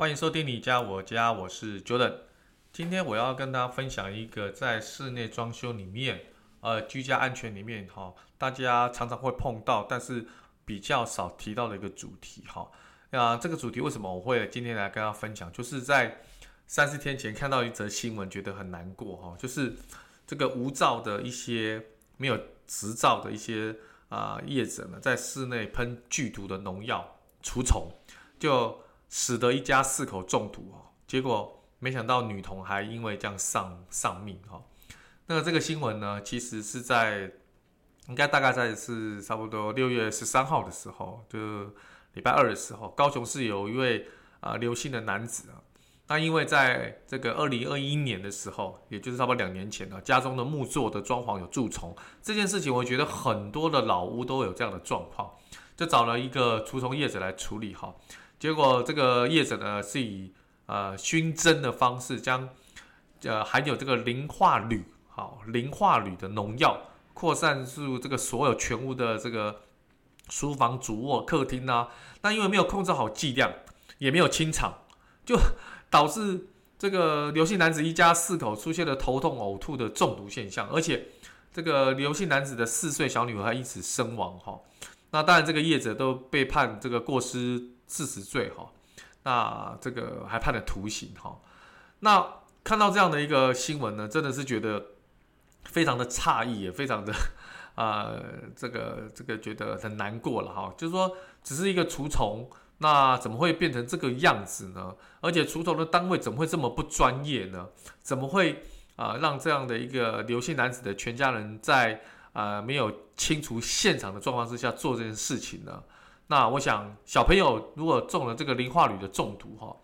欢迎收听你家我家，我是 Jordan。今天我要跟大家分享一个在室内装修里面，呃，居家安全里面哈，大家常常会碰到，但是比较少提到的一个主题哈。那这个主题为什么我会今天来跟大家分享？就是在三四天前看到一则新闻，觉得很难过哈，就是这个无照的一些没有执照的一些啊、业者呢，在室内喷剧毒的农药除虫，就。使得一家四口中毒哦，结果没想到女童还因为这样丧丧命哈。那这个新闻呢，其实是在应该大概在是差不多六月十三号的时候，就礼拜二的时候，高雄市有一位啊刘姓的男子啊，那因为在这个二零二一年的时候，也就是差不多两年前呢，家中的木作的装潢有蛀虫这件事情，我觉得很多的老屋都有这样的状况，就找了一个除虫业者来处理哈。结果这个业者呢，是以呃熏蒸的方式将呃含有这个磷化铝，好磷化铝的农药扩散入这个所有全屋的这个书房、主卧、客厅呐、啊。那因为没有控制好剂量，也没有清场，就导致这个刘姓男子一家四口出现了头痛、呕吐的中毒现象，而且这个刘姓男子的四岁小女儿还因此身亡哈。那当然，这个业者都被判这个过失。事实罪哈，那这个还判了徒刑哈。那看到这样的一个新闻呢，真的是觉得非常的诧异，也非常的啊、这个这个觉得很难过了哈。就是说，只是一个除虫，那怎么会变成这个样子呢？而且除虫的单位怎么会这么不专业呢？怎么会啊、让这样的一个刘姓男子的全家人在啊、没有清除现场的状况之下做这件事情呢？那我想，小朋友如果中了这个磷化铝的中毒，哈，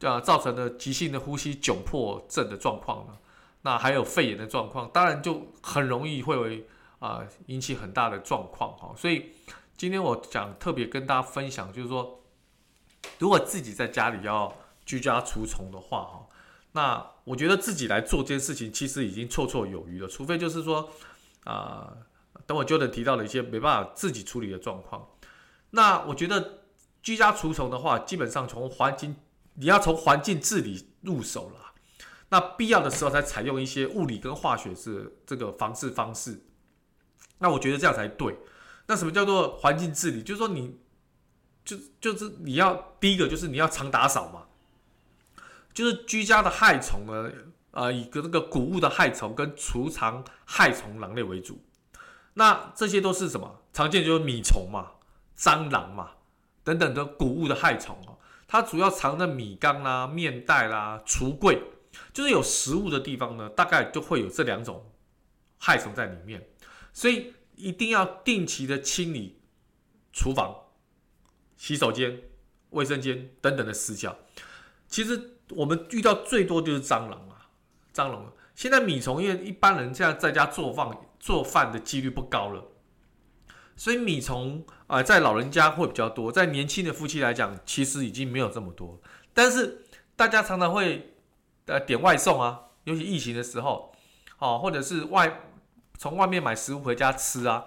呃，造成了急性的呼吸窘迫症的状况呢，那还有肺炎的状况，当然就很容易会为啊、引起很大的状况，哈。所以今天我想特别跟大家分享，就是说，如果自己在家里要居家除虫的话，哈，那我觉得自己来做这件事情，其实已经绰绰有余了，除非就是说，啊、等我就能提到了一些没办法自己处理的状况。那我觉得居家除虫的话，基本上从环境，你要从环境治理入手了。那必要的时候才采用一些物理跟化学是这个防治方式。那我觉得这样才对。那什么叫做环境治理？就是说你，就就是你要第一个就是你要常打扫嘛。就是居家的害虫呢，呃，以个那个谷物的害虫跟储藏害虫囊类为主。那这些都是什么？常见就是米虫嘛。蟑螂嘛，等等的谷物的害虫哦，它主要藏在米缸啦、面袋啦、橱柜，就是有食物的地方呢，大概就会有这两种害虫在里面，所以一定要定期的清理厨房、洗手间、卫生间等等的死角。其实我们遇到最多就是蟑螂啊，蟑螂。现在米虫因为一般人现在在家做饭做饭的几率不高了。所以米虫啊，在老人家会比较多，在年轻的夫妻来讲，其实已经没有这么多。但是大家常常会呃点外送啊，尤其疫情的时候，哦，或者是外从外面买食物回家吃啊，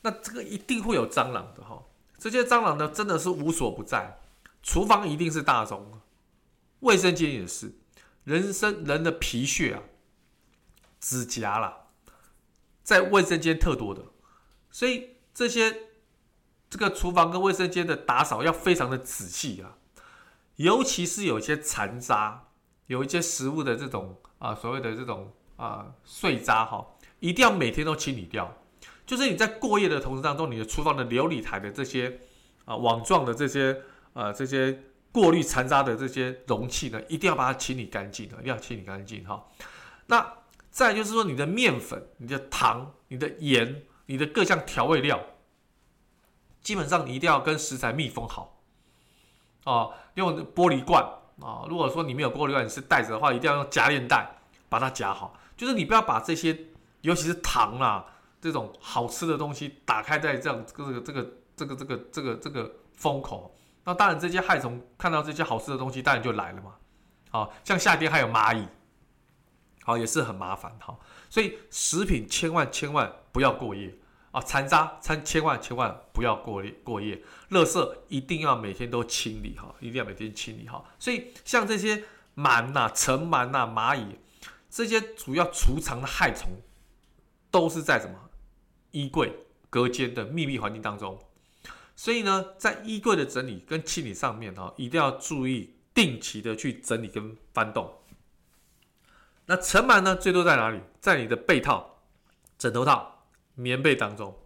那这个一定会有蟑螂的哈。这些蟑螂呢，真的是无所不在，厨房一定是大宗，卫生间也是，人生人的皮屑啊、指甲啦，在卫生间特多的，所以。这些这个厨房跟卫生间的打扫要非常的仔细啊，尤其是有一些残渣，有一些食物的这种啊所谓的这种啊碎渣哈，一定要每天都清理掉。就是你在过夜的同时当中，你的厨房的流理台的这些啊网状的这些呃这些过滤残渣的这些容器呢，一定要把它清理干净的，一定要清理干净哈。那再就是说，你的面粉、你的糖、你的盐。你的各项调味料，基本上你一定要跟食材密封好，哦，用玻璃罐啊。如果说你没有玻璃罐，你是袋子的话，一定要用夹链袋把它夹好。就是你不要把这些，尤其是糖啊这种好吃的东西打开在这样这个这个这个这个这个这个这个封口。那当然，这些害虫看到这些好吃的东西，当然就来了嘛。好像夏天还有蚂蚁，好也是很麻烦。哈，所以食品千万千万不要过夜啊，残渣千千万千万不要过夜过夜，垃圾一定要每天都清理哈，一定要每天清理哈。所以像这些螨呐、尘螨呐、蚂蚁这些主要储藏的害虫，都是在什么衣柜隔间的秘密环境当中。所以呢，在衣柜的整理跟清理上面哈，一定要注意定期的去整理跟翻动。那尘螨呢，最多在哪里？在你的被套、枕头套、棉被当中。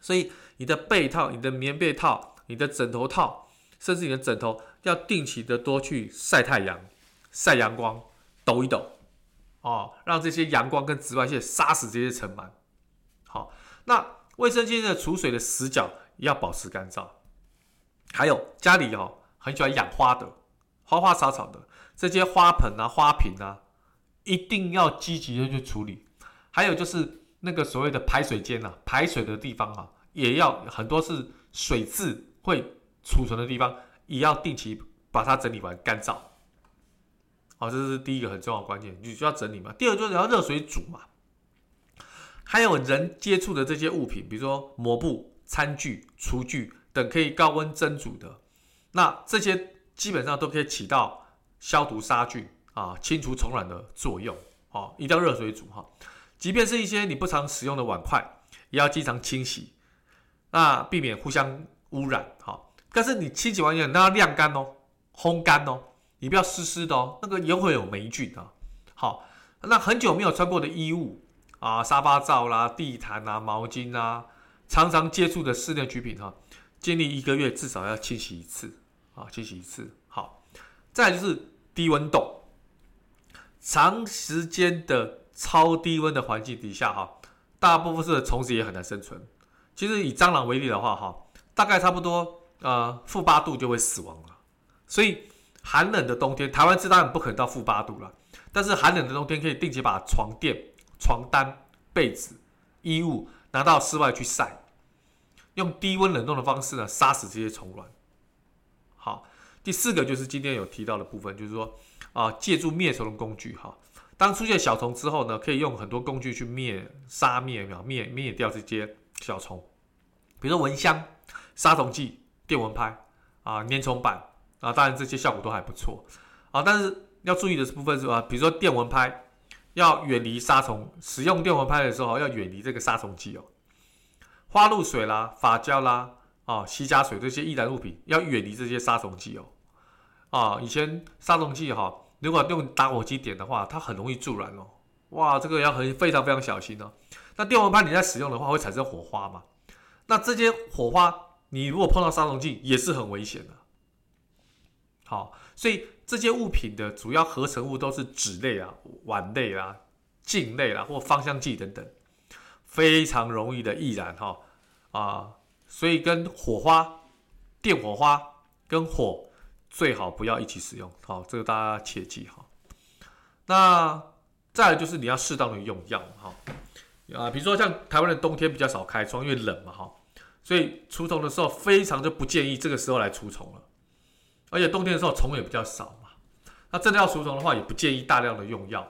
所以你的被套、你的棉被套、你的枕头套，甚至你的枕头，要定期的多去晒太阳、晒阳光、抖一抖，哦，让这些阳光跟紫外线杀死这些尘螨。好，那卫生间的储水的死角。要保持干燥，还有家里哦很喜欢养花的，花花草草的这些花盆啊、花瓶啊，一定要积极的去处理。还有就是那个所谓的排水间啊，排水的地方啊，也要很多是水渍会储存的地方，也要定期把它整理完干燥。好，这是第一个很重要的关键，你需要整理嘛。第二就是要热水煮嘛。还有人接触的这些物品，比如说抹布。餐具、厨具等可以高温蒸煮的，那这些基本上都可以起到消毒杀菌啊、清除虫卵的作用。哦，一定要热水煮哈。即便是一些你不常使用的碗筷，也要经常清洗，那避免互相污染。好，但是你清洗完以后，那要晾干哦，烘干哦，你不要湿湿的哦，那个也会有霉菌啊。好，那很久没有穿过的衣物啊，沙发罩啦、地毯啊、毛巾啊。常常接触的室内居品哈，建议一个月至少要清洗一次啊，清洗一次。好，再就是低温冻，长时间的超低温的环境底下哈，大部分是虫子也很难生存。其实以蟑螂为例的话哈，大概差不多呃负八度就会死亡了。所以寒冷的冬天，台湾是当然不可能到负八度了，但是寒冷的冬天可以定期把床垫、床单、被子、衣物拿到室外去晒。用低温冷冻的方式呢，杀死这些虫卵。好，第四个就是今天有提到的部分，就是说啊，借助灭虫的工具哈。当出现小虫之后呢，可以用很多工具去灭杀灭灭灭灭掉这些小虫，比如说蚊香、杀虫剂、电蚊拍啊、粘虫板啊，当然这些效果都还不错啊。但是要注意的部分是啊，比如说电蚊拍要远离杀虫，使用电蚊拍的时候要远离这个杀虫剂哦。花露水啦、发胶啦、啊、洗甲水这些易燃物品，要远离这些杀虫剂哦。啊，以前杀虫剂哈，如果用打火机点的话，它很容易助燃哦。哇，这个要很非常非常小心哦。那电蚊拍你在使用的话，会产生火花嘛？那这些火花，你如果碰到杀虫剂，也是很危险的。好，所以这些物品的主要合成物都是纸类啊、碗类啊、镜类啊，或芳香剂等等。非常容易的易燃哈啊，所以跟火花、电火花跟火最好不要一起使用，好，这个大家切记哈。那再来就是你要适当的用药哈。啊，比如说像台湾的冬天比较少开窗，因为冷嘛哈，所以除虫的时候非常就不建议这个时候来除虫了，而且冬天的时候虫也比较少嘛，那真的要除虫的话，也不建议大量的用药，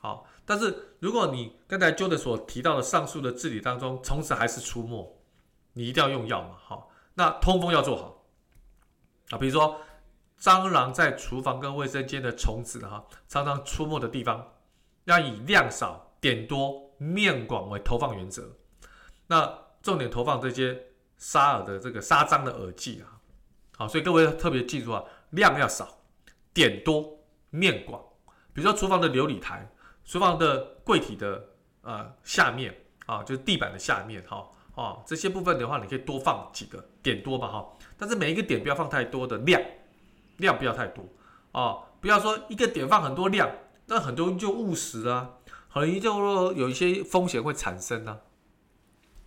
好。但是，如果你刚才 j o d 所提到的上述的治理当中，虫子还是出没，你一定要用药嘛，好，那通风要做好。啊，比如说蟑螂在厨房跟卫生间的虫子哈，常常出没的地方，要以量少、点多、面广为投放原则。那重点投放这些杀耳的这个杀蟑的饵剂啊，好，所以各位要特别记住啊，量要少，点多，面广。比如说厨房的琉璃台。厨房的柜体的呃下面啊，就是地板的下面哈啊，这些部分的话，你可以多放几个点多吧哈，但是每一个点不要放太多的量，量不要太多啊，不要说一个点放很多量，那很多人就误食啊，很容易就说有一些风险会产生呢。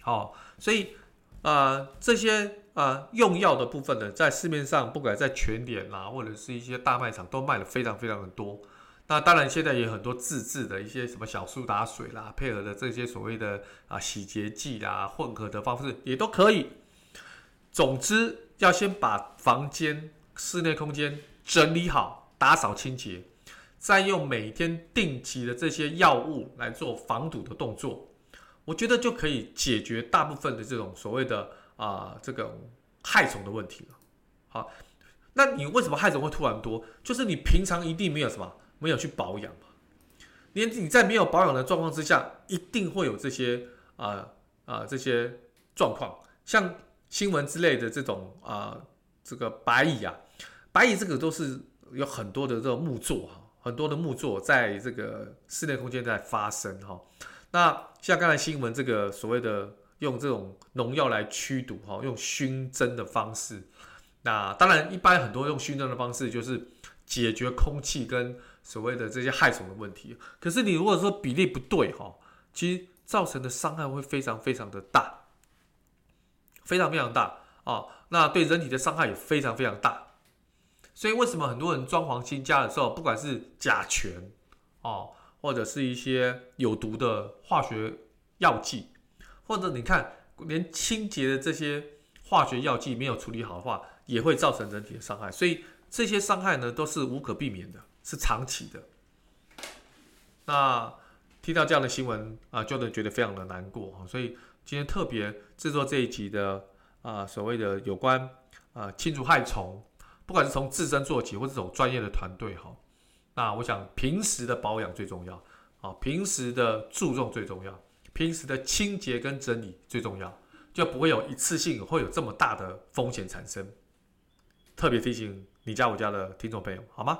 好，所以呃，这些呃用药的部分呢，在市面上不管在全联啦，或者是一些大卖场都卖的非常非常的多。那当然，现在也很多自制的一些什么小苏打水啦，配合的这些所谓的啊洗洁剂啦，混合的方式也都可以。总之，要先把房间、室内空间整理好，打扫清洁，再用每天定期的这些药物来做防堵的动作，我觉得就可以解决大部分的这种所谓的啊这个害虫的问题了。好，那你为什么害虫会突然多？就是你平常一定没有什么。没有去保养嘛？你你在没有保养的状况之下，一定会有这些啊啊、这些状况，像新闻之类的这种啊、这个白蚁啊，白蚁这个都是有很多的这种木作哈，很多的木作在这个室内空间在发生哈。那像刚才新闻这个所谓的用这种农药来驱毒哈，用熏蒸的方式，那当然一般很多用熏蒸的方式就是解决空气跟所谓的这些害虫的问题，可是你如果说比例不对哈，其实造成的伤害会非常非常的大，非常非常大啊！那对人体的伤害也非常非常大。所以为什么很多人装潢新家的时候，不管是甲醛哦，或者是一些有毒的化学药剂，或者你看连清洁的这些化学药剂没有处理好的话，也会造成人体的伤害。所以这些伤害呢，都是无可避免的。是长期的，那听到这样的新闻啊，就能觉得非常的难过，所以今天特别制作这一集的啊，所谓的有关啊清除害虫，不管是从自身做起，或者这种专业的团队哈，那我想平时的保养最重要啊，平时的注重最重要，平时的清洁跟整理最重要，就不会有一次性会有这么大的风险产生。特别提醒你家我家的听众朋友，好吗？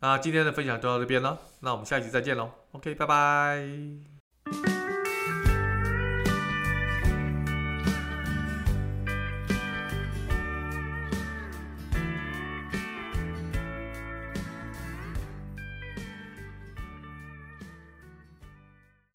那今天的分享就到这边了，那我们下一集再见喽。OK，拜拜。